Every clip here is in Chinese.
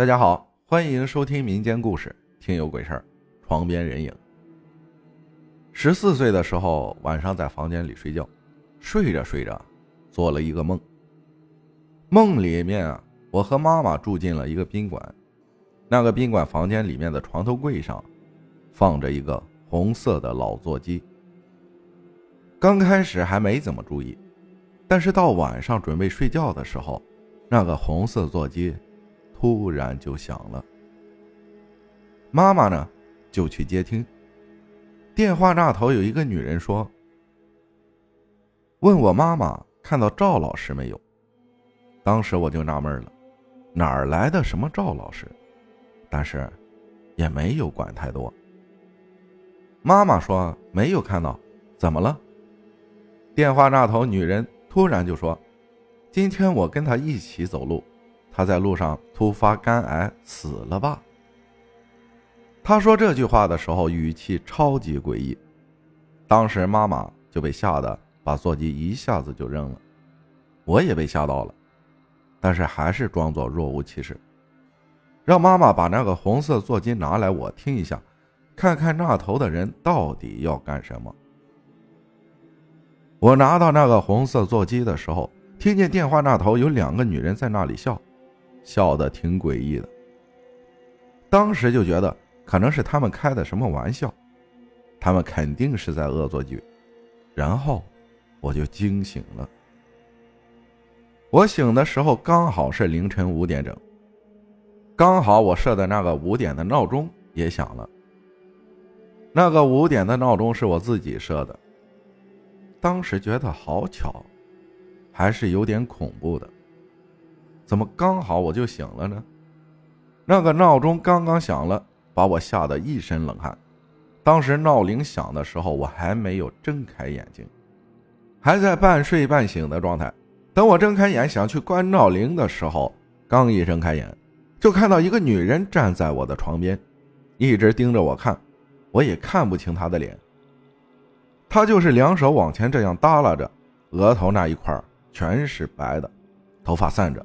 大家好，欢迎收听民间故事，听有鬼事儿，床边人影。十四岁的时候，晚上在房间里睡觉，睡着睡着，做了一个梦。梦里面啊，我和妈妈住进了一个宾馆，那个宾馆房间里面的床头柜上，放着一个红色的老座机。刚开始还没怎么注意，但是到晚上准备睡觉的时候，那个红色座机。突然就响了，妈妈呢就去接听。电话那头有一个女人说：“问我妈妈看到赵老师没有？”当时我就纳闷了，哪儿来的什么赵老师？但是也没有管太多。妈妈说没有看到，怎么了？电话那头女人突然就说：“今天我跟他一起走路。”他在路上突发肝癌死了吧？他说这句话的时候语气超级诡异，当时妈妈就被吓得把座机一下子就扔了，我也被吓到了，但是还是装作若无其事，让妈妈把那个红色座机拿来我听一下，看看那头的人到底要干什么。我拿到那个红色座机的时候，听见电话那头有两个女人在那里笑。笑得挺诡异的，当时就觉得可能是他们开的什么玩笑，他们肯定是在恶作剧，然后我就惊醒了。我醒的时候刚好是凌晨五点整，刚好我设的那个五点的闹钟也响了。那个五点的闹钟是我自己设的，当时觉得好巧，还是有点恐怖的。怎么刚好我就醒了呢？那个闹钟刚刚响了，把我吓得一身冷汗。当时闹铃响的时候，我还没有睁开眼睛，还在半睡半醒的状态。等我睁开眼想去关闹铃的时候，刚一睁开眼，就看到一个女人站在我的床边，一直盯着我看，我也看不清她的脸。她就是两手往前这样耷拉着，额头那一块全是白的，头发散着。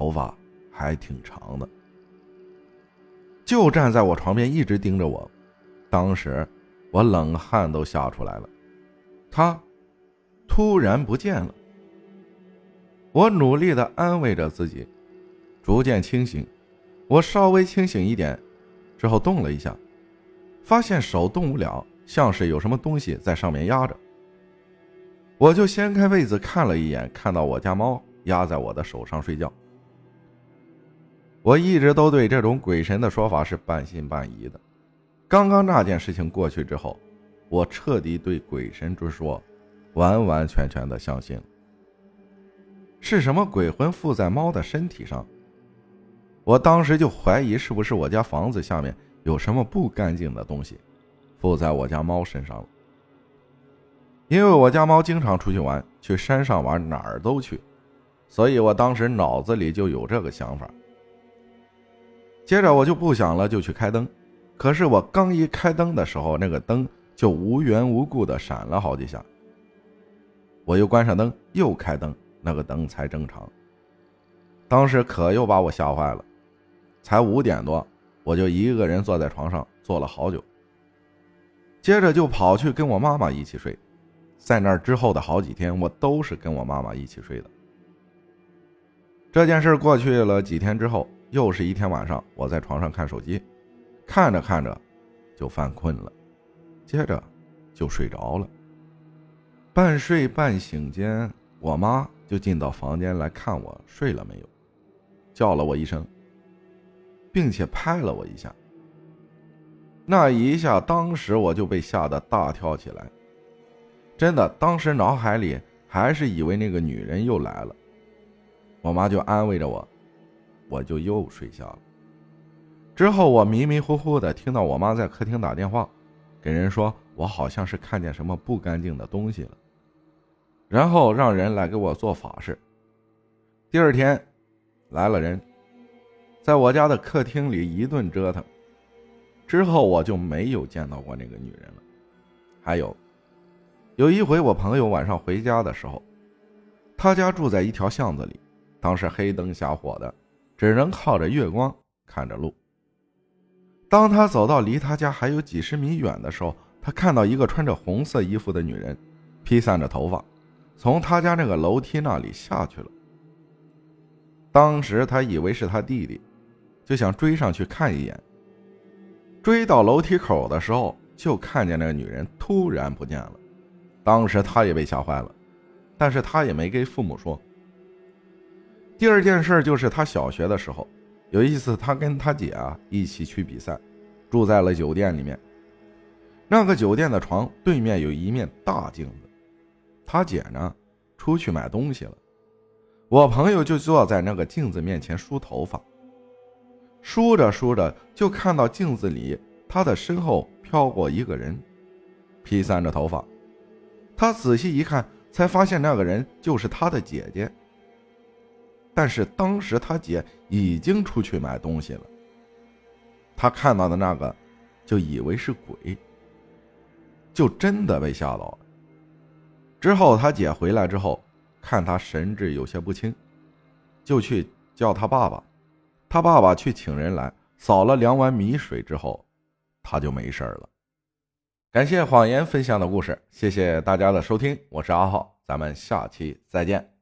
头发还挺长的，就站在我床边一直盯着我，当时我冷汗都吓出来了。他突然不见了，我努力的安慰着自己，逐渐清醒。我稍微清醒一点之后动了一下，发现手动不了，像是有什么东西在上面压着。我就掀开被子看了一眼，看到我家猫压在我的手上睡觉。我一直都对这种鬼神的说法是半信半疑的。刚刚那件事情过去之后，我彻底对鬼神之说完完全全的相信了。是什么鬼魂附在猫的身体上？我当时就怀疑是不是我家房子下面有什么不干净的东西附在我家猫身上了。因为我家猫经常出去玩，去山上玩，哪儿都去，所以我当时脑子里就有这个想法。接着我就不想了，就去开灯。可是我刚一开灯的时候，那个灯就无缘无故的闪了好几下。我又关上灯，又开灯，那个灯才正常。当时可又把我吓坏了。才五点多，我就一个人坐在床上坐了好久。接着就跑去跟我妈妈一起睡。在那之后的好几天，我都是跟我妈妈一起睡的。这件事过去了几天之后。又是一天晚上，我在床上看手机，看着看着就犯困了，接着就睡着了。半睡半醒间，我妈就进到房间来看我睡了没有，叫了我一声，并且拍了我一下。那一下，当时我就被吓得大跳起来，真的，当时脑海里还是以为那个女人又来了。我妈就安慰着我。我就又睡下了。之后我迷迷糊糊的听到我妈在客厅打电话，给人说我好像是看见什么不干净的东西了，然后让人来给我做法事。第二天，来了人，在我家的客厅里一顿折腾，之后我就没有见到过那个女人了。还有，有一回我朋友晚上回家的时候，他家住在一条巷子里，当时黑灯瞎火的。只能靠着月光看着路。当他走到离他家还有几十米远的时候，他看到一个穿着红色衣服的女人，披散着头发，从他家那个楼梯那里下去了。当时他以为是他弟弟，就想追上去看一眼。追到楼梯口的时候，就看见那个女人突然不见了。当时他也被吓坏了，但是他也没给父母说。第二件事就是他小学的时候，有一次他跟他姐啊一起去比赛，住在了酒店里面。那个酒店的床对面有一面大镜子，他姐呢出去买东西了，我朋友就坐在那个镜子面前梳头发。梳着梳着，就看到镜子里他的身后飘过一个人，披散着头发。他仔细一看，才发现那个人就是他的姐姐。但是当时他姐已经出去买东西了。他看到的那个，就以为是鬼，就真的被吓到了。之后他姐回来之后，看他神志有些不清，就去叫他爸爸。他爸爸去请人来扫了两碗米水之后，他就没事了。感谢谎言分享的故事，谢谢大家的收听，我是阿浩，咱们下期再见。